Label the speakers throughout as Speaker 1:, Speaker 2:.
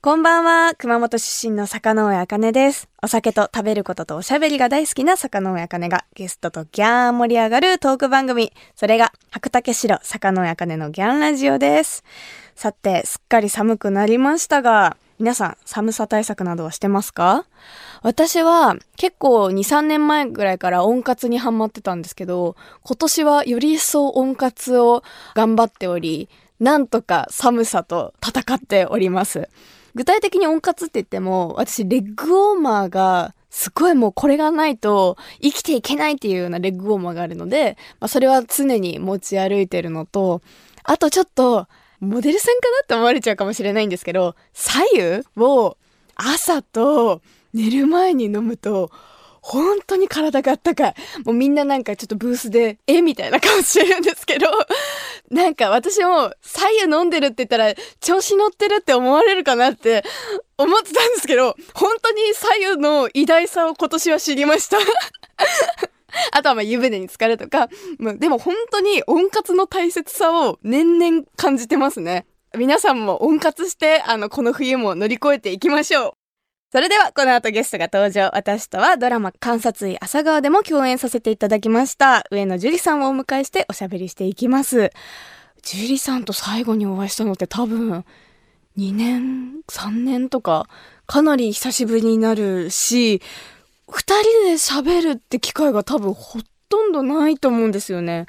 Speaker 1: こんばんは、熊本出身の坂上茜です。お酒と食べることとおしゃべりが大好きな坂上茜がゲストとギャーン盛り上がるトーク番組。それが白竹城坂上茜のギャンラジオです。さて、すっかり寒くなりましたが、皆さん寒さ対策などはしてますか？私は結構2、3年前ぐらいから温活にハマってたんですけど、今年はより一層温活を頑張っており、なんとか寒さと戦っております。具体的に温活って言っても、私レッグウォーマーが、すごいもうこれがないと生きていけないっていうようなレッグウォーマーがあるので、まあ、それは常に持ち歩いてるのと、あとちょっと、モデルさんかなって思われちゃうかもしれないんですけど、左右を朝と寝る前に飲むと、本当に体があったかい。もうみんななんかちょっとブースで、え？みたいな顔してるんですけど、なんか私も左右飲んでるって言ったら調子乗ってるって思われるかなって思ってたんですけど、本当に左右の偉大さを今年は知りました。あとはまあ湯船に浸かるとか、でも本当に温活の大切さを年々感じてますね。皆さんも温活して、あの、この冬も乗り越えていきましょう。それでは、この後ゲストが登場。私とはドラマ観察医朝顔でも共演させていただきました。上野樹里さんをお迎えしておしゃべりしていきます。樹里さんと最後にお会いしたのって多分、2年、3年とか、かなり久しぶりになるし、二人で喋るって機会が多分ほとんどないと思うんですよね。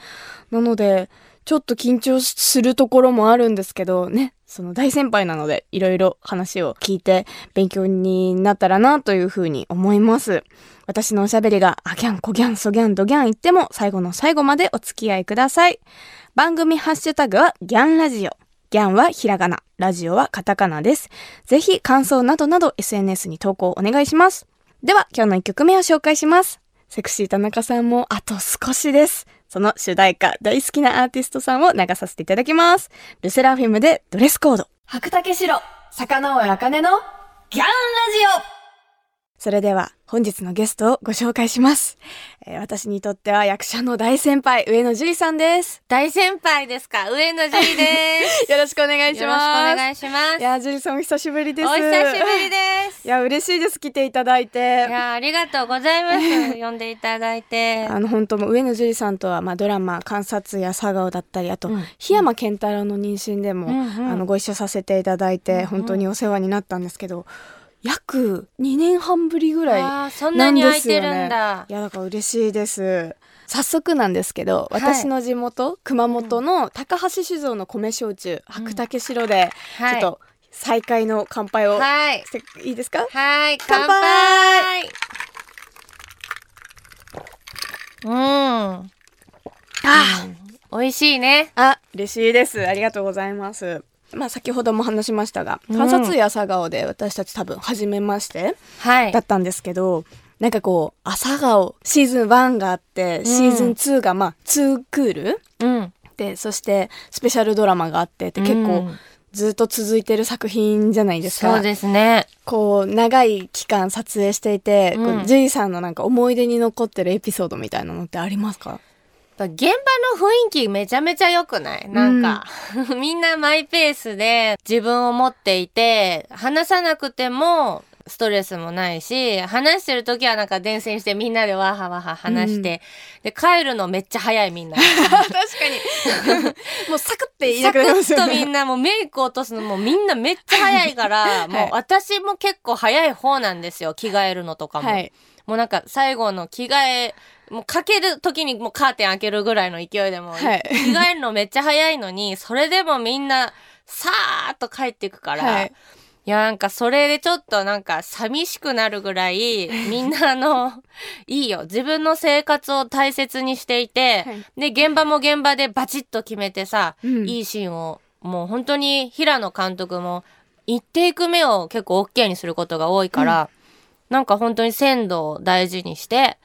Speaker 1: なので、ちょっと緊張するところもあるんですけど、ね、その大先輩なので、いろいろ話を聞いて勉強になったらなというふうに思います。私のおしゃべりが、あギャン、コギャン、ソギャン、ドギャン言っても、最後の最後までお付き合いください。番組ハッシュタグは、ギャンラジオ。ギャンはひらがな、ラジオはカタカナです。ぜひ感想などなど SNS に投稿お願いします。では、今日の一曲目を紹介します。セクシー田中さんもあと少しです。その主題歌、大好きなアーティストさんを流させていただきます。ルセラフィムでドレスコード。白竹城、坂上茜のギャンラジオそれでは本日のゲストをご紹介します。えー私にとっては役者の大先輩、上野樹里さんです。
Speaker 2: 大先輩ですか？上野樹里です。
Speaker 1: よろしくお願いし
Speaker 2: よろしくお
Speaker 1: ます。
Speaker 2: 願いします。
Speaker 1: いや、樹里さんお久しぶりです。
Speaker 2: お久しぶりです。
Speaker 1: いや、嬉しいです。来ていただいて。
Speaker 2: いやありがとうございます。呼んでいただいて。
Speaker 1: あの本当もう上野樹里さんとは、まあ、ドラマ「観察」や「佐川」だったりあと、
Speaker 2: うん
Speaker 1: 檜山健太郎の妊娠でも、
Speaker 2: うんうん
Speaker 1: あのご一緒させていただいて、
Speaker 2: うんうん
Speaker 1: 本当にお世話になったんですけど約2年半ぶりぐらい
Speaker 2: あーそんなに空いてるんだ
Speaker 1: い。やだから嬉しいです早速なんですけど
Speaker 2: はい
Speaker 1: 私の地元、熊本の高橋酒造の米焼酎白竹城で、
Speaker 2: はい
Speaker 1: ちょっと再会の乾杯を
Speaker 2: はい。
Speaker 1: していいですか？
Speaker 2: はい。
Speaker 1: 乾
Speaker 2: 乾
Speaker 1: 杯
Speaker 2: 杯。うん。
Speaker 1: あ
Speaker 2: 美味しいね。
Speaker 1: あ、嬉しいです。ありがとうございます。まあ先ほども話しましたが、
Speaker 2: うん
Speaker 1: 観察医朝顔で私たち多分初めまして
Speaker 2: はい
Speaker 1: だ。ったんですけど、なんかこう、朝顔シーズン1があって、シーズン2がまあ2クール
Speaker 2: うん。
Speaker 1: で、そしてスペシャルドラマがあってって結構
Speaker 2: うん
Speaker 1: ずっと続いてる作品じゃないですか。
Speaker 2: そうですね。
Speaker 1: こう、長い期間撮影していて、ジュリさんのなんか思い出に残ってるエピソードみたいなのってありますか？
Speaker 2: 現場の雰囲気めちゃめちゃ良くない？なんか、みんなマイペースで自分を持っていて、話さなくてもストレスもないし、話してる時はなんか伝染してみんなでわはわは話して、で、帰るのめっちゃ早いみんな。
Speaker 1: 確かに。もうサクって言いな
Speaker 2: サク
Speaker 1: くなりますよね。
Speaker 2: ッとみんなもうメイク落とすのもみんなめっちゃ早いから、もう私も結構早い方なんですよ。着替えるのとかも。
Speaker 1: はい。
Speaker 2: もうなんか最後の着替え、もうかける時にもうカーテン開けるぐらいの勢いでも、
Speaker 1: はい。
Speaker 2: 着替えるのめっちゃ早いのに、それでもみんなさーっと帰っていくから、
Speaker 1: はい。
Speaker 2: いや、なんかそれでちょっとなんか寂しくなるぐらい、みんなあの、いいよ。自分の生活を大切にしていて、
Speaker 1: はい。
Speaker 2: で、現場も現場でバチッと決めてさ、
Speaker 1: うん。
Speaker 2: いいシーンを、もう本当に平野監督も、一テイク目を結構 OK にすることが多いから、なんか本当に鮮度を大事にして、うん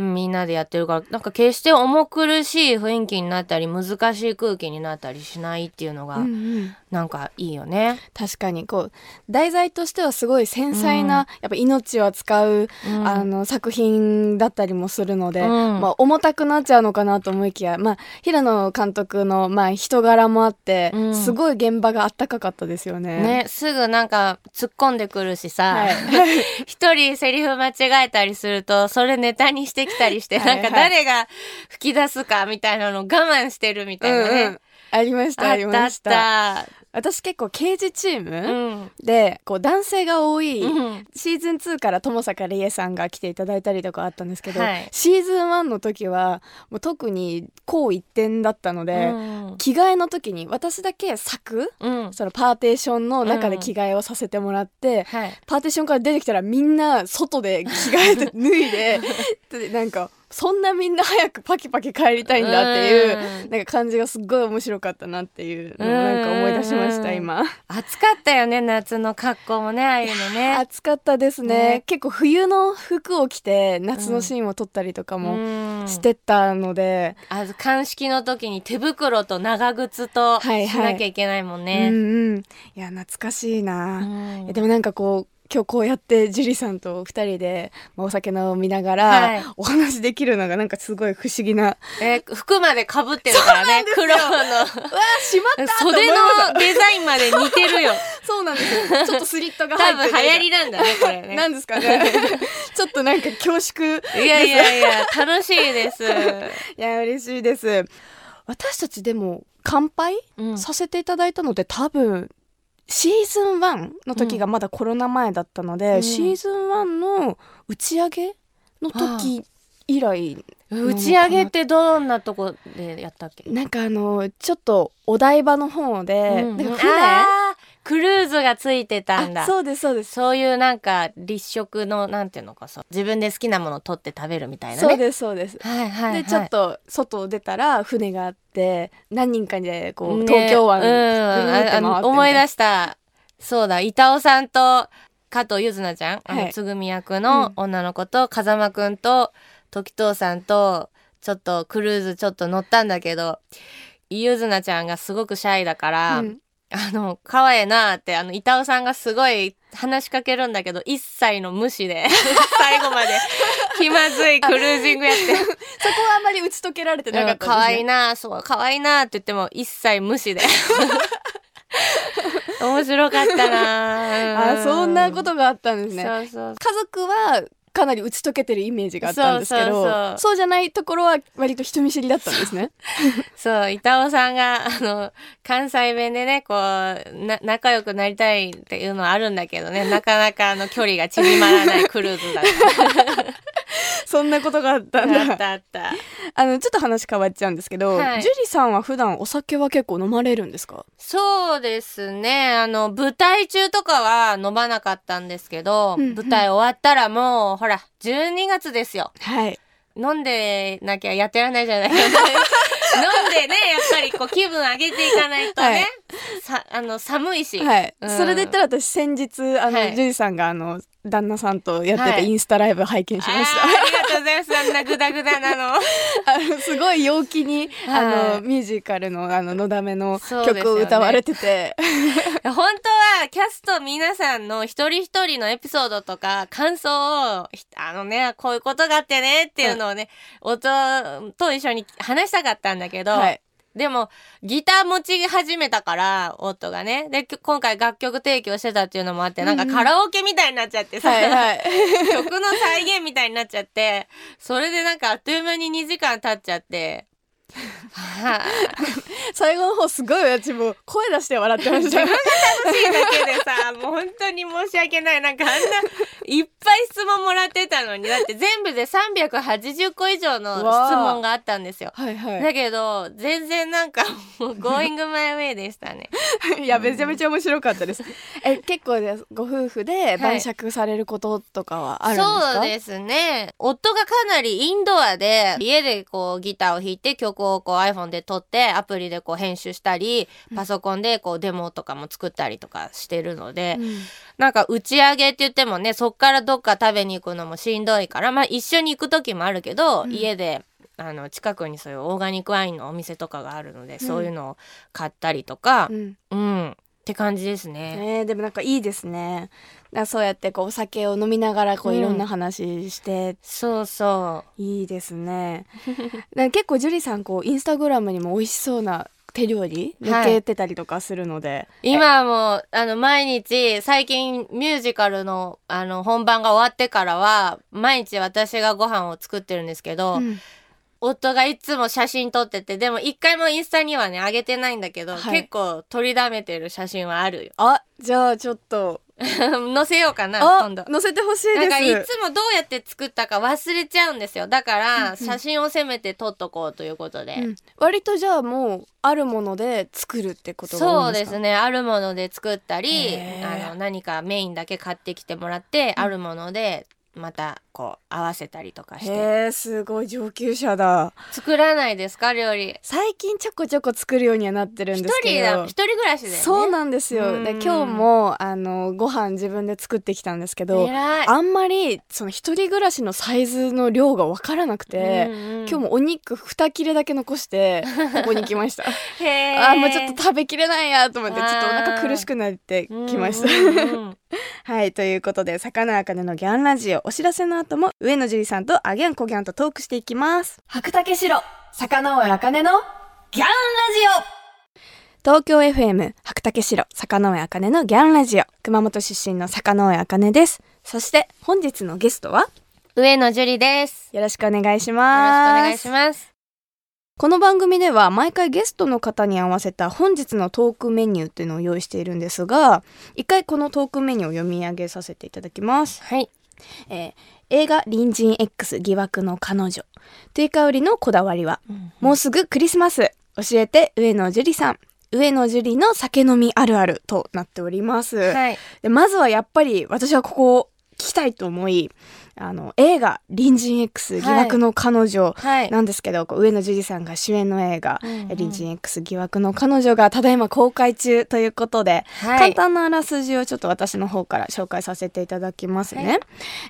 Speaker 2: みんなでやってるからなんか決して重苦しい雰囲気になったり難しい空気になったりしないっていうのが
Speaker 1: うんうん。
Speaker 2: なんかいいよね。
Speaker 1: 確かにこう題材としてはすごい繊細な、やっぱ命を扱う、
Speaker 2: うん。
Speaker 1: あの作品だったりもするので、
Speaker 2: うん。
Speaker 1: まあ、重たくなっちゃうのかなと思いきや、まあ、平野監督の、まあ、人柄もあって、
Speaker 2: うん。
Speaker 1: すごい現場があったかかったですよね。
Speaker 2: ね、すぐなんか突っ込んでくるしさ、
Speaker 1: はい。
Speaker 2: 一人セリフ間違えたりするとそれネタにしてきたりして
Speaker 1: はいはい
Speaker 2: なんか誰が吹き出すかみたいなのを我慢してるみたいなね。
Speaker 1: うんうんありましたあり
Speaker 2: あったあっ
Speaker 1: ました
Speaker 2: た。
Speaker 1: 私結構刑事チー
Speaker 2: う
Speaker 1: ム
Speaker 2: ん。
Speaker 1: でこう男性が多い、
Speaker 2: うん
Speaker 1: シーズン2から友坂理恵さんが来ていただいたりとかあったんですけど、
Speaker 2: はい
Speaker 1: シーズン1の時はもう特にこう一点だったので、
Speaker 2: うん
Speaker 1: 着替えの時に私だけ柵
Speaker 2: うん。
Speaker 1: そのパーテーションの中で着替えをさせてもらって、
Speaker 2: はい。
Speaker 1: パーテーションから出てきたらみんな外で着替えて 脱いででなんかそんなみんな早くパキパキ帰りたいんだっていう
Speaker 2: うん。
Speaker 1: なんか感じがすっごい面白かったなっていうのをなんか思い出しました
Speaker 2: うん
Speaker 1: 今。
Speaker 2: 暑かったよね夏の格好もねああいうのね。
Speaker 1: 暑かったですね。
Speaker 2: ね。
Speaker 1: 結構冬の服を着て夏のシーンを撮ったりとかも
Speaker 2: うん。
Speaker 1: してたので、
Speaker 2: あ鑑識の時に手袋と長靴とし
Speaker 1: はいはい。
Speaker 2: なきゃいけないもん
Speaker 1: うん
Speaker 2: ね。
Speaker 1: うん。いや懐かしいな、
Speaker 2: うん。
Speaker 1: えでもなんかこう今日こうやって樹里さんと二人でまあお酒飲みながら、
Speaker 2: はい。
Speaker 1: お話できるのがなんかすごい不思議な
Speaker 2: え服まで被ってるからね 黒の。
Speaker 1: うわしまった
Speaker 2: 袖のデザインまで似てるよ。
Speaker 1: そうなんですよ。ちょっとスリットが入ってて
Speaker 2: 多分流行りなんだねこれね。
Speaker 1: なんですかね。ちょっとなんか恐縮
Speaker 2: いやいやいや楽しいです。
Speaker 1: いや嬉しいです。私たちでも乾杯
Speaker 2: うん。
Speaker 1: させていただいたので多分シーズン1の時がまだコロナ前だったので、
Speaker 2: うん。
Speaker 1: シーズン1の打ち上げの時以来
Speaker 2: 打ち上げってどんなとこでやったっけ？
Speaker 1: なんかあのちょっとお台場の方で、
Speaker 2: うん。
Speaker 1: なんか船
Speaker 2: クルーズがついてたんだ。
Speaker 1: あそうですそうです。
Speaker 2: そういうなんか立食のなんていうのかさ自分で好きなものを取って食べるみたいなね。
Speaker 1: そうですそうです。
Speaker 2: はいはい、はい。
Speaker 1: でちょっと外を出たら船があって何人かでこう、
Speaker 2: ね
Speaker 1: 東京湾
Speaker 2: うん。思い出した。そうだ。板尾さんと加藤ゆずなちゃん、あ
Speaker 1: はい。
Speaker 2: のつぐみ役の女の子と、風間くんと時藤さんとちょっとクルーズちょっと乗ったんだけどゆずなちゃんがすごくシャイだから、
Speaker 1: うん
Speaker 2: あの可愛いなってあの板尾さんがすごい話しかけるんだけど一切の無視で 最後まで気まずいクルージングやって。
Speaker 1: そこはあんまり打ち解けられてなかったです、ね、
Speaker 2: 可愛いなそう可愛いなって言っても一切無視で。面白かったな
Speaker 1: あそんなことがあったんですね。家族はかなり打ち解けてるイメージがあったんですけど
Speaker 2: そうそうそう。
Speaker 1: じゃないところは割と人見知りだったんですね。
Speaker 2: そう板尾さんがあの関西弁でねこうな仲良くなりたいっていうのはあるんだけどねなかなかあの距離が縮まらないクルーズだっ
Speaker 1: そんなことがあったん
Speaker 2: たあっ
Speaker 1: だ
Speaker 2: たあった。
Speaker 1: あのちょっと話変わっちゃうんですけど、
Speaker 2: はい。
Speaker 1: ジュリさんは普段お酒は結構飲まれるんですか？
Speaker 2: そうですね。あの舞台中とかは飲まなかったんですけど、
Speaker 1: うんうん。
Speaker 2: 舞台終わったらもうほら12月ですよ。
Speaker 1: はい。
Speaker 2: 飲んでなきゃやってられないじゃない。飲んでねやっぱりこう気分上げていかないとね、
Speaker 1: はい。
Speaker 2: さあの寒いし、
Speaker 1: はい、
Speaker 2: うん。
Speaker 1: それで言ったら私先日あの、
Speaker 2: はい。
Speaker 1: ジュリさんがあの旦那さんとやってた
Speaker 2: はい。
Speaker 1: インスタライブ拝見しました、
Speaker 2: あーありがとうございます。あんなグダグダな の。
Speaker 1: すごい陽気に、
Speaker 2: はい。
Speaker 1: あのミュージカルのあののだめの曲を歌われてて、
Speaker 2: 本当はキャスト皆さんの一人一人のエピソードとか感想をひあのねこういうことがあってねっていうのをね、音と一緒に話したかったんだけど、
Speaker 1: はい
Speaker 2: でもギター持ち始めたから夫がねでき今回楽曲提供してたっていうのもあってなんかカラオケみたいになっちゃってさ、
Speaker 1: はいはい
Speaker 2: 曲の再現みたいになっちゃってそれでなんかあっという間に2時間経っちゃって。は あ
Speaker 1: 最後の方すごい私もう声出して笑ってました。
Speaker 2: 楽しいだけでさ もう本当に申し訳ない。なんかあんないっぱい質問もらってたのにだって全部で380個以上の質問があったんですよ。
Speaker 1: はいは
Speaker 2: だけど全然なんかもう Going my way でしたね。
Speaker 1: い いやめちゃめちゃ面白かったです。え結構です。ご夫婦で晩酌されることとかはあるんですか、
Speaker 2: そうですね。夫がかなりインドアで家でこうギターを弾いて曲をこう iPhone で撮ってアプリでこう編集したりパソコンでこうデモとかも作ったりとかしてるので、
Speaker 1: うん。
Speaker 2: なんか打ち上げって言ってもねそっからどっか食べに行くのもしんどいからまあ一緒に行く時もあるけど、
Speaker 1: うん。
Speaker 2: 家であの近くにそういうオーガニックワインのお店とかがあるので、
Speaker 1: ん。
Speaker 2: そういうのを買ったりとか。
Speaker 1: う、ん。
Speaker 2: うん、って感じですね。
Speaker 1: えー、でもなんかいいですね。だそうやってこうお酒を飲みながらこう
Speaker 2: うん。
Speaker 1: いろんな話して、
Speaker 2: そうそ
Speaker 1: いいですね。結構ジュリさんこうインスタグラムにも美味しそうな手料理
Speaker 2: はい
Speaker 1: 抜けてたりとかするので、
Speaker 2: う今はもうあの毎日最近ミュージカルのあの本番が終わってからは毎日私がご飯を作ってるんですけど、
Speaker 1: うん
Speaker 2: 夫がいつも写真撮っててでも一回もインスタにはね上げてないんだけど、
Speaker 1: はい。
Speaker 2: 結構撮りだめてる写真はあるよ。
Speaker 1: あじゃあちょっと。
Speaker 2: 載せようかな
Speaker 1: あ
Speaker 2: 今度。
Speaker 1: 載せてほしい
Speaker 2: なんかい
Speaker 1: です
Speaker 2: つもどうやって作ったか忘れちゃうんですよ。だから
Speaker 1: ん
Speaker 2: 写真をせめて撮っとこうということで、
Speaker 1: うん。割とじゃあもうあるもので作るってことが多
Speaker 2: そ
Speaker 1: いうで
Speaker 2: すすね。あるもので作ったり
Speaker 1: へー。
Speaker 2: あの何かメインだけ買ってきてもらって、あるものでまたこう合わせたりとかして。
Speaker 1: へえすごい上級者だ。
Speaker 2: 作らないですか料理。
Speaker 1: 最近ちょこちょこ作るようにはなってるん
Speaker 2: 一
Speaker 1: ですけど。
Speaker 2: 一人暮らしで、ね、
Speaker 1: そうなんですよ。
Speaker 2: うん。
Speaker 1: で今日もあのご飯自分で作ってきたんですけどあんまりその一人暮らしのサイズの量が分からなくて、今日もお肉2切れだけ残してここに来ました。
Speaker 2: へー。
Speaker 1: あーもうちょっと食べきれないやと思ってちょっとお腹苦しくなってきました。はいということで魚あかねのギャンラジオお知らせの後も上野樹里さんとあギャンコギャンとトークしていきます。白竹城魚尾あかねのギャンラジオ。東京 FM 白竹城魚尾あかねのギャンラジオ。熊本出身の魚尾あかねです。そして本日のゲストは
Speaker 2: 上野樹里です。
Speaker 1: よろしくお願いし
Speaker 2: よろしくお
Speaker 1: ます
Speaker 2: 願いします。
Speaker 1: この番組では毎回ゲストの方に合わせた本日のトークメニューっていうのを用意しているんですが一回このトークメニューを読み上げさせていただきます、
Speaker 2: はい。
Speaker 1: えー映画隣人 X 疑惑の彼女。テイカウリのこだわりはもうすぐクリスマス。教えて上野樹里さん。上野樹里の酒飲みあるあるとなっております、
Speaker 2: はい。
Speaker 1: でまずはやっぱり私はここを聞きたいと思いあの映画隣人 X 疑惑の彼女
Speaker 2: はい
Speaker 1: なんですけど、こう上野樹里さんが主演の映画、
Speaker 2: うんうん
Speaker 1: 隣人 X 疑惑の彼女がただいま公開中ということで、
Speaker 2: はい
Speaker 1: 簡単なあらすじをちょっと私の方から紹介させていただきますね。
Speaker 2: はい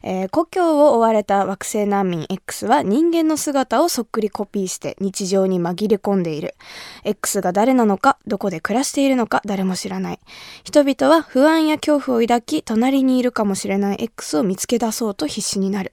Speaker 1: えー故郷を追われた惑星難民 X は人間の姿をそっくりコピーして日常に紛れ込んでいる。X が誰なのか、どこで暮らしているのか誰も知らない。人々は不安や恐怖を抱き、隣にいるかもしれない X を見つけ出そうと必死になる。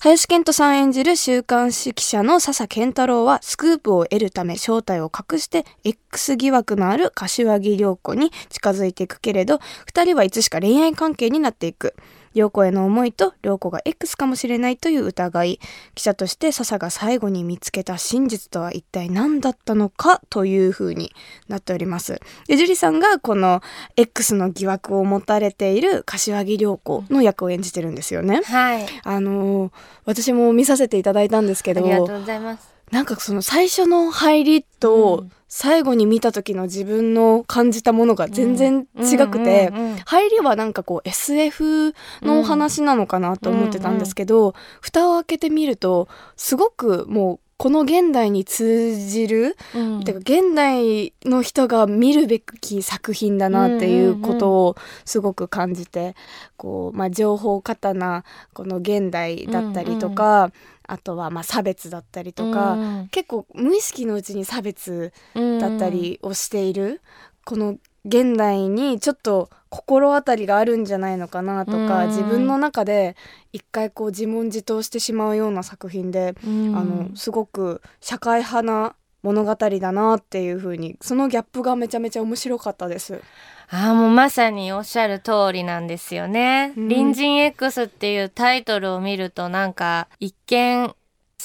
Speaker 1: 林遣都さん演じる週刊誌記者の笹健太郎はスクープを得るため正体を隠して X 疑惑のある柏木涼子に近づいていくけれど2人はいつしか恋愛関係になっていく涼子への思いと涼子が X かもしれないという疑い。記者として笹が最後に見つけた真実とは一体何だったのかという風になっております。で樹里さんがこの X の疑惑を持たれている柏木涼子の役を演じてるんですよね。
Speaker 2: はい。
Speaker 1: あのー私も見させていただいたんですけど。
Speaker 2: ありがとうございます
Speaker 1: なんかその最初の入りと
Speaker 2: うん。
Speaker 1: 最後に見た時の自分の感じたものが全然違くて、入りはなんかこう SF のお話なのかなと思ってたんですけど、蓋を開けてみるとすごくもうこの現代に通じる、
Speaker 2: うん。
Speaker 1: てか現代の人が見るべき作品だなっていうことをすごく感じて、こう、まあ、情報過多なこの現代だったりとか、あとはまあ差別だったりとか、
Speaker 2: うん
Speaker 1: 結構無意識のうちに差別
Speaker 2: うん
Speaker 1: だったりをしている、この現代にちょっと心当たりがあるんじゃないのかなとか、
Speaker 2: うん
Speaker 1: 自分の中で一回こう自問自答してしまうような作品で、
Speaker 2: うん
Speaker 1: あのすごく社会派な物語だなっていう風にそのギャップがめちゃめちゃ面白かったです。
Speaker 2: ああもうまさにおっしゃる通りなんですよね。
Speaker 1: うん
Speaker 2: 隣人 X っていうタイトルを見るとなんか一見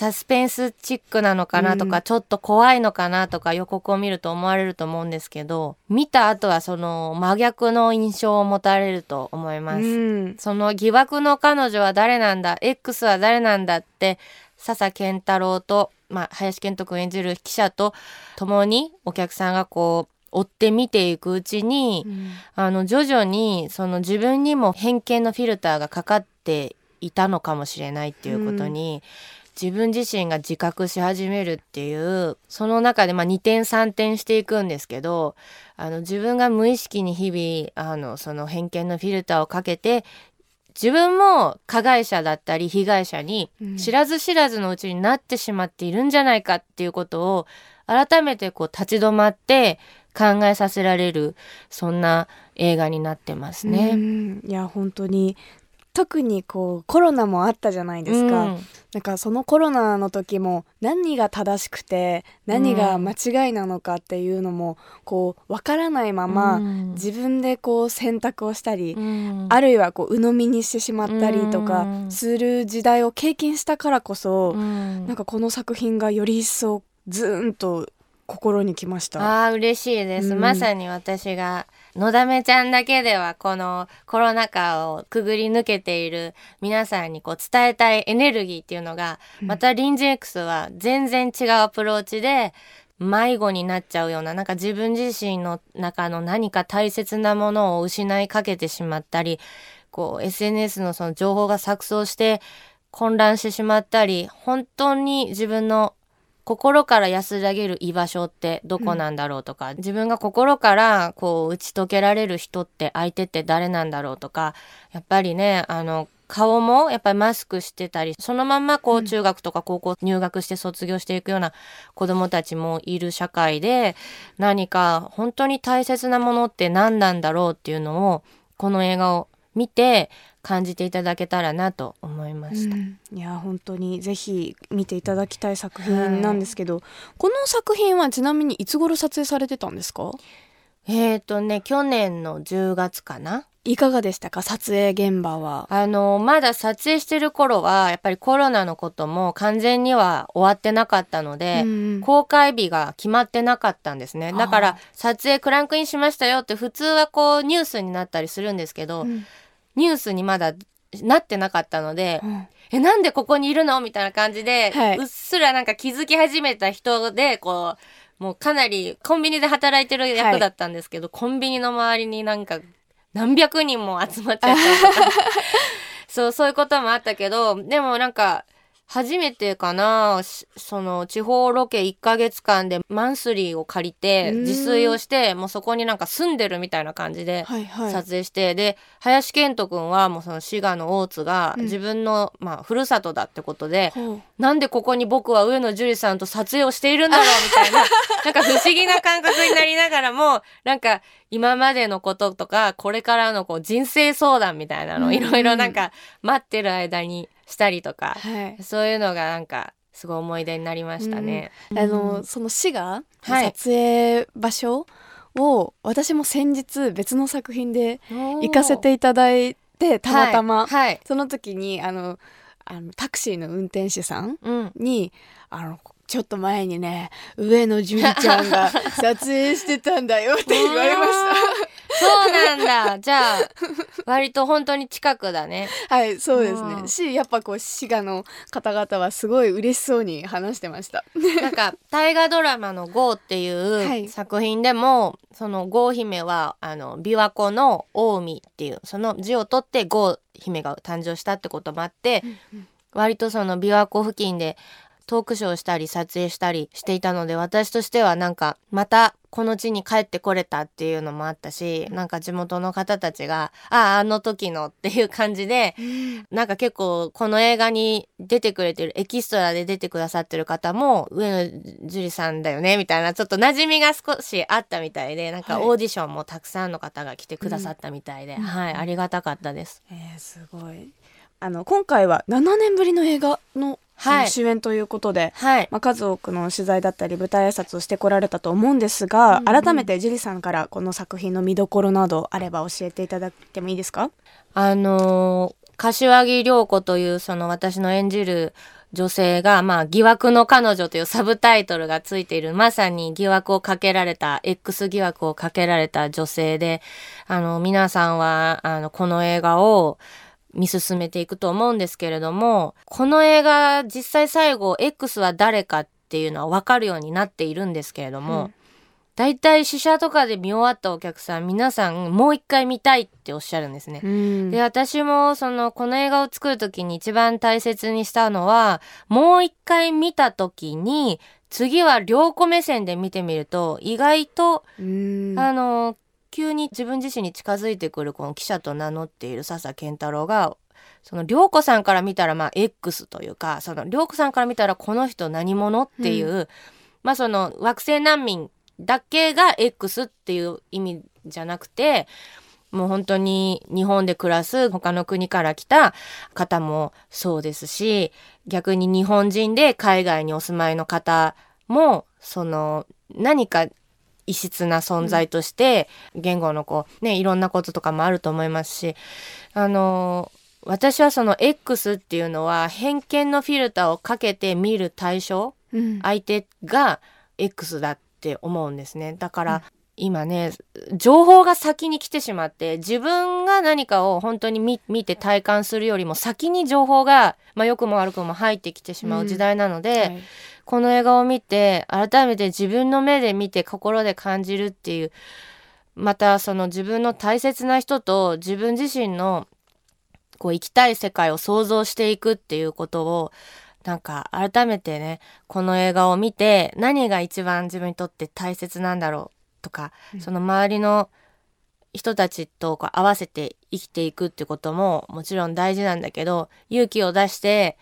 Speaker 2: サスペンスチックなのかなとか、
Speaker 1: うん。
Speaker 2: ちょっと怖いのかなとか予告を見ると思われると思うんですけど見た後はその真逆の印象を持たれると思います。
Speaker 1: うん。
Speaker 2: その疑惑の彼女は誰なんだ X は誰なんだって笹健太郎と、まあ、林健人君演じる記者と共にお客さんがこう追って見ていくうちに、あの徐々にその自分にも偏見のフィルターがかかっていたのかもしれないっていうことに、自分自身が自覚し始めるっていうその中でまあ2点3点していくんですけどあの自分が無意識に日々あのその偏見のフィルターをかけて自分も加害者だったり被害者に
Speaker 1: うん
Speaker 2: 知らず知らずのうちになってしまっているんじゃないかっていうことを改めてこう立ち止まって考えさせられるそんな映画になってます
Speaker 1: う
Speaker 2: ね。
Speaker 1: んいや本当に特にこうコロナもあったじゃないですか、
Speaker 2: うん。
Speaker 1: なんかそのコロナの時も何が正しくて何が間違いなのかっていうのもこう分からないまま、
Speaker 2: うん。
Speaker 1: 自分でこう選択をしたり、
Speaker 2: うん。
Speaker 1: あるいはこう鵜呑みにしてしまったりとか
Speaker 2: うん。
Speaker 1: する時代を経験したからこそ、
Speaker 2: うん。
Speaker 1: なんかこの作品がより一層ズーンと心にきました。
Speaker 2: ああ嬉しいです、
Speaker 1: うん。
Speaker 2: まさに私がのだめちゃんだけではこのコロナ禍をくぐり抜けている皆さんにこう伝えたいエネルギーっていうのが、
Speaker 1: うん。
Speaker 2: また隣人 X は全然違うアプローチで迷子になっちゃうようななんか自分自身の中の何か大切なものを失いかけてしまったりこう SNS のその情報が錯綜して混乱してしまったり本当に自分の心から安らげる居場所ってどこなんだろうとか、自分が心からこう打ち解けられる人って相手って誰なんだろうとかやっぱりねあの顔もやっぱりマスクしてたりそのまんまこ
Speaker 1: う
Speaker 2: うん。中学とか高校入学して卒業していくような子供たちもいる社会で何か本当に大切なものって何なんだろうっていうのをこの映画を見て感じていただけたらなと思いました。
Speaker 1: うん。いや本当にぜひ見ていただきたい作品なんですけど、この作品はちなみにいつ頃撮影されてたんですか？
Speaker 2: えーとね去年の10月かな。い
Speaker 1: かがでしたか？撮影現場は。
Speaker 2: あのまだ撮影してる頃はやっぱりコロナのことも完全には終わってなかったので、
Speaker 1: うん
Speaker 2: 公開日が決まってなかったんですね。だか
Speaker 1: あ
Speaker 2: ら撮影クランクインしましたよって普通はこうニュースになったりするんですけど、
Speaker 1: うん
Speaker 2: ニュースにまだなってなかったので、
Speaker 1: うん。
Speaker 2: えなんでここにいるのみたいな感じで、
Speaker 1: はい。う
Speaker 2: っすらなんか気づき始めた人でこうもうかなりコンビニで働いてる役だったんですけど、コンビニの周りになんか何百人も集まっちゃったりとか。そうそういうこともあったけどでもなんか初めてかなしその地方ロケ1ヶ月間でマンスリーを借りて
Speaker 1: うん。
Speaker 2: 自炊をしてもうそこになんか住んでるみたいな感じで
Speaker 1: はいはい。
Speaker 2: 撮影して、で林遣都君はもうその滋賀の大津が
Speaker 1: うん。
Speaker 2: 自分の、まあ、ふるさとだってことで、
Speaker 1: ほう。
Speaker 2: なんでここに僕は上野樹里さんと撮影をしているんだろう みたいななんか不思議な感覚になりながらもなんか今までのこととかこれからのこう人生相談みたいなのいろいろなんか待ってる間にしたりとか、
Speaker 1: はい。
Speaker 2: そういうのがなんかすごい思い出になりましたね。
Speaker 1: あのその市が
Speaker 2: はい。
Speaker 1: 撮影場所を私も先日別の作品で
Speaker 2: 行
Speaker 1: 行かせていただいてたまたま、
Speaker 2: はい、はい。
Speaker 1: その時にあのあのタクシーの運転手さん
Speaker 2: うん、
Speaker 1: にあのちょっと前にね上野樹里ちゃんが 撮影してたんだよって言われまし
Speaker 2: そうなんだ。じゃあ、割と本当に近くだね。
Speaker 1: たはいそうです
Speaker 2: うん。
Speaker 1: ねしやっぱこう滋賀の方々はすごい嬉しそうに話してました。
Speaker 2: なんか、大河ドラマのゴーってい
Speaker 1: はい。う
Speaker 2: 作品でも、そのゴー姫は、あの、琵琶湖の近江っていう、その字を取ってゴー姫が誕生したってこともあって、割とその琵琶湖付近でトークショーをしたり撮影したりしていたので私としてはなんかまたこの地に帰ってこれたっていうのもあったしなんか地元の方たちが「あああの時の」っていう感じでなんか結構この映画に出てくれてるエキストラで出てくださってる方も上野樹里さんだよねみたいなちょっと馴染みが少しあったみたいでなんか
Speaker 1: はい。
Speaker 2: オーディションもたくさんの方が来てくださったみたいで、
Speaker 1: うん。
Speaker 2: はいありがたかったです。
Speaker 1: えー、すごい。あの今回は7年ぶりの映画の,、
Speaker 2: はい。
Speaker 1: 主演ということで、
Speaker 2: はい。
Speaker 1: まあ、数多くの取材だったり舞台挨拶をしてこられたと思うんですが、
Speaker 2: うんうん。
Speaker 1: 改めて樹里さんからこの作品の見どころなどあれば教えていただいてもいいですか？
Speaker 2: あのー柏木涼子というその私の演じる女性が、まあ、疑惑の彼女というサブタイトルがついている、まさに疑惑をかけられた、X 疑惑をかけられた女性で、あの、皆さんは、あの、この映画を見進めていくと思うんですけれども、この映画、実際最後、X は誰かっていうのはわかるようになっているんですけれども、
Speaker 1: うん。
Speaker 2: 大体試写とかで見終わったお客さん、皆さんもう一回見たいっておっしゃるんですね。
Speaker 1: うん。
Speaker 2: で私もそのこの映画を作る時に一番大切にしたのはもう一回見た時に次は良子目線で見てみると意外と、
Speaker 1: うん。
Speaker 2: あの急に自分自身に近づいてくるこの記者と名乗っている笹健太郎がその涼子さんから見たらまあ X というかその涼子さんから見たらこの人何者っていう、うん、まあその惑星難民だけが X っていう意味じゃなくてもう本当に日本で暮らす他の国から来た方もそうですし逆に日本人で海外にお住まいの方もその何か異質な存在として言語のこうねいろんなこととかもあると思いますしあの私はその X っていうのは偏見のフィルターをかけて見る対象、うん、相手が X だって思うんですね。だから、今ね情報が先に来てしまって自分が何かを本当に見て体感するよりも先に情報が、まあ、良くも悪くも入ってきてしまう時代なので、うんはい、この映画を見て改めて自分の目で見て心で感じるっていうまたその自分の大切な人と自分自身のこう生きたい世界を想像していくっていうことをなんか改めてねこの映画を見て何が一番自分にとって大切なんだろうとか、うん、その周りの人たちとこう合わせて生きていくってことももちろん大事なんだけど勇気を出して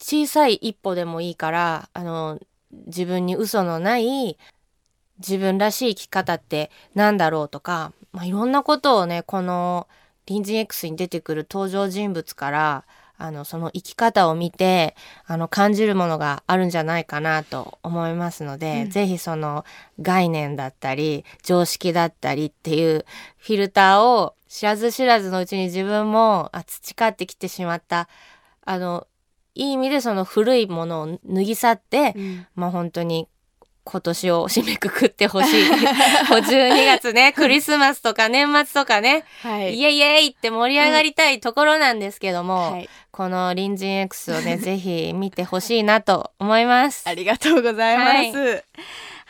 Speaker 2: 小さい一歩でもいいからあの自分に嘘のない自分らしい生き方って何だろうとか、まあ、いろんなことをねこの隣人 X に出てくる登場人物からあの、その生き方を見て、あの、感じるものがあるんじゃないかなと思いますので、うん、ぜひその概念だったり、常識だったりっていうフィルターを知らず知らずのうちに自分もあ培ってきてしまった、あの、いい意味でその古いものを脱ぎ去って、うん、まあ本当に今年を締めくくってほしい。12月ね、クリスマスとか年末とかね、はい、イエイエイって盛り上がりたいところなんですけども、はい、この隣人 X をね、ぜひ見てほしいなと思います。
Speaker 1: ありがとうございます。はい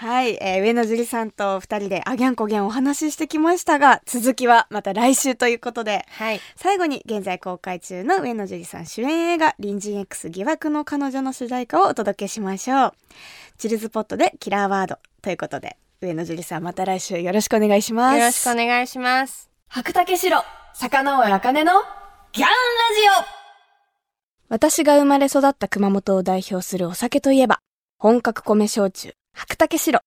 Speaker 1: はい、えー、上野樹里さんと二人であぎゃんこぎゃんお話ししてきましたが、続きはまた来週ということで、はい、最後に現在公開中の上野樹里さん主演映画、隣人 X 疑惑の彼女の主題歌をお届けしましょう。チルズポットでキラーワードということで、上野樹里さんまた来週よろしくお願いします。
Speaker 2: よろしくお願いします。
Speaker 1: 白竹城、坂上茜のギャンラジオ私が生まれ育った熊本を代表するお酒といえば、本格米焼酎、白竹白。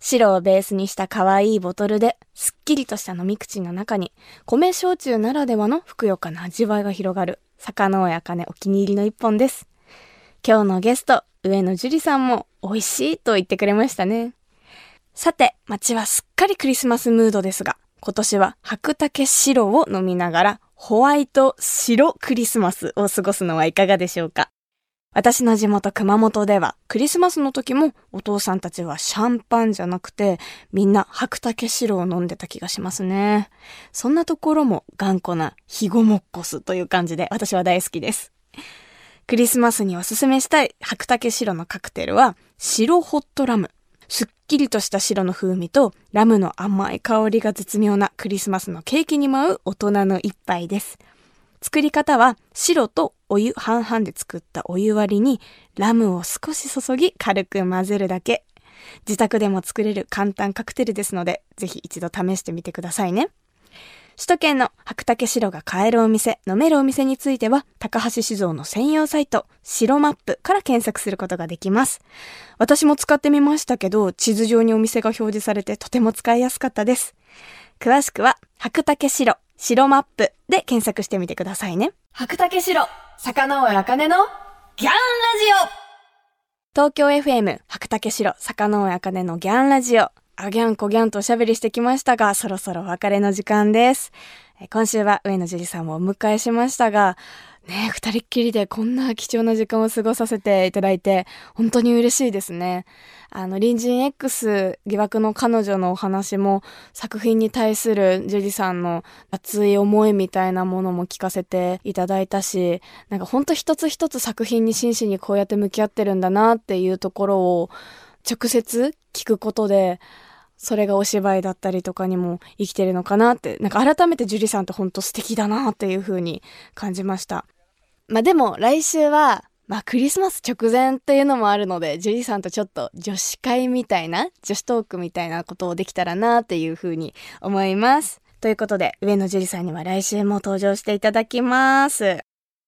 Speaker 1: 白をベースにした可愛いボトルで、すっきりとした飲み口の中に、米焼酎ならではのふくよかな味わいが広がる、坂の親金お気に入りの一本です。今日のゲスト、上野樹里さんも美味しいと言ってくれましたね。さて、街はすっかりクリスマスムードですが、今年は白竹白を飲みながら、ホワイト白クリスマスを過ごすのはいかがでしょうか？私の地元熊本ではクリスマスの時もお父さんたちはシャンパンじゃなくてみんな白竹白を飲んでた気がしますね。そんなところも頑固なヒゴモッコスという感じで私は大好きです。クリスマスにおすすめしたい白竹白のカクテルは白ホットラム。すっきりとした白の風味とラムの甘い香りが絶妙なクリスマスのケーキに舞う大人の一杯です。作り方は白とお湯半々で作ったお湯割りにラムを少し注ぎ軽く混ぜるだけ。自宅でも作れる簡単カクテルですので、ぜひ一度試してみてくださいね。首都圏の白竹白が買えるお店、飲めるお店については、高橋酒造の専用サイト、白マップから検索することができます。私も使ってみましたけど、地図上にお店が表示されてとても使いやすかったです。詳しくは、白竹白、白マップで検索してみてくださいね。白竹白、坂上茜のギャンラジオ東京 FM 白竹城坂上茜のギャンラジオあギャンコギャンとおしゃべりしてきましたが、そろそろお別れの時間です。今週は上野樹里さんもお迎えしましたが、ね二人っきりでこんな貴重な時間を過ごさせていただいて、本当に嬉しいですね。あの、隣人 X 疑惑の彼女のお話も、作品に対するジュリさんの熱い思いみたいなものも聞かせていただいたし、なんか本当一つ一つ作品に真摯にこうやって向き合ってるんだなっていうところを直接聞くことで、それがお芝居だったりとかにも生きてるのかなって、なんか改めて樹里さんってほんと素敵だなっていう風に感じました。まあでも来週はまあクリスマス直前っていうのもあるので、ジュリーさんとちょっと女子会みたいな、女子トークみたいなことをできたらなっていうふうに思います。ということで、上野樹里さんには来週も登場していただきます。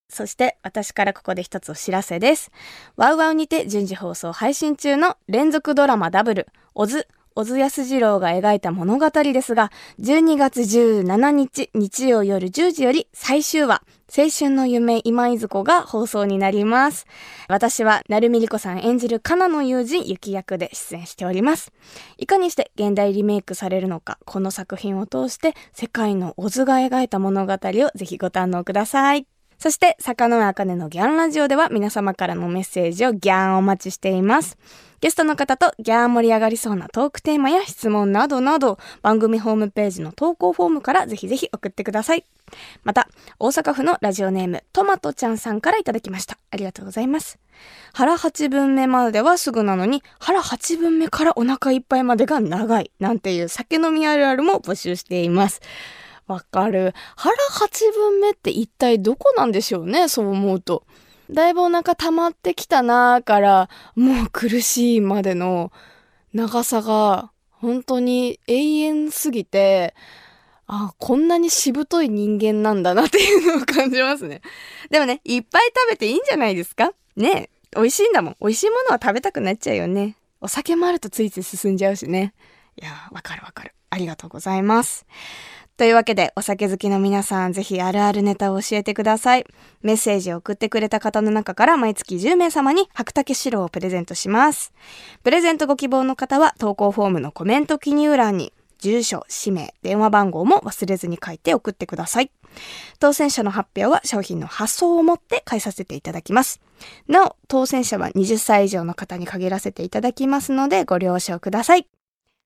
Speaker 1: そして私からここで一つお知らせです。ワウワウにて順次放送配信中の連続ドラマダブル、オズ、小津安二郎が描いた物語ですが、12月17日日曜夜10時より最終話、青春の夢今井子が放送になります。私は、成海里子さん演じるカナの友人雪役で出演しております。いかにして現代リメイクされるのか、この作品を通して世界の小津が描いた物語をぜひご堪能ください。そして、坂上茜のギャンラジオでは皆様からのメッセージをギャンお待ちしています。ゲストの方とギャー盛り上がりそうなトークテーマや質問などなど、番組ホームページの投稿フォームからぜひぜひ送ってください。また、大阪府のラジオネーム、トマトちゃんさんからいただきました。ありがとうございます。腹8分目まではすぐなのに、腹8分目からお腹いっぱいまでが長い。なんていう酒飲みあるあるも募集しています。わかる。腹8分目って一体どこなんでしょうね、そう思うと。だいぶお腹溜まってきたなーから、もう苦しいまでの長さが、本当に永遠すぎて、あ、こんなにしぶとい人間なんだなっていうのを感じますね。でもね、いっぱい食べていいんじゃないですか？ね美味しいんだもん。美味しいものは食べたくなっちゃうよね。お酒もあるとついつい進んじゃうしね。いやわかるわかる。ありがとうございます。というわけで、お酒好きの皆さん、ぜひあるあるネタを教えてください。メッセージを送ってくれた方の中から毎月10名様に白竹白をプレゼントします。プレゼントご希望の方は、投稿フォームのコメント記入欄に、住所、氏名、電話番号も忘れずに書いて送ってください。当選者の発表は商品の発送をもって返させていただきます。なお、当選者は20歳以上の方に限らせていただきますのでご了承ください。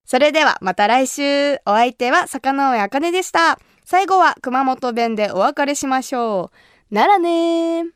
Speaker 1: それではまた来週。お相手は坂上茜でした。最後は熊本弁でお別れしましょう。ならねー。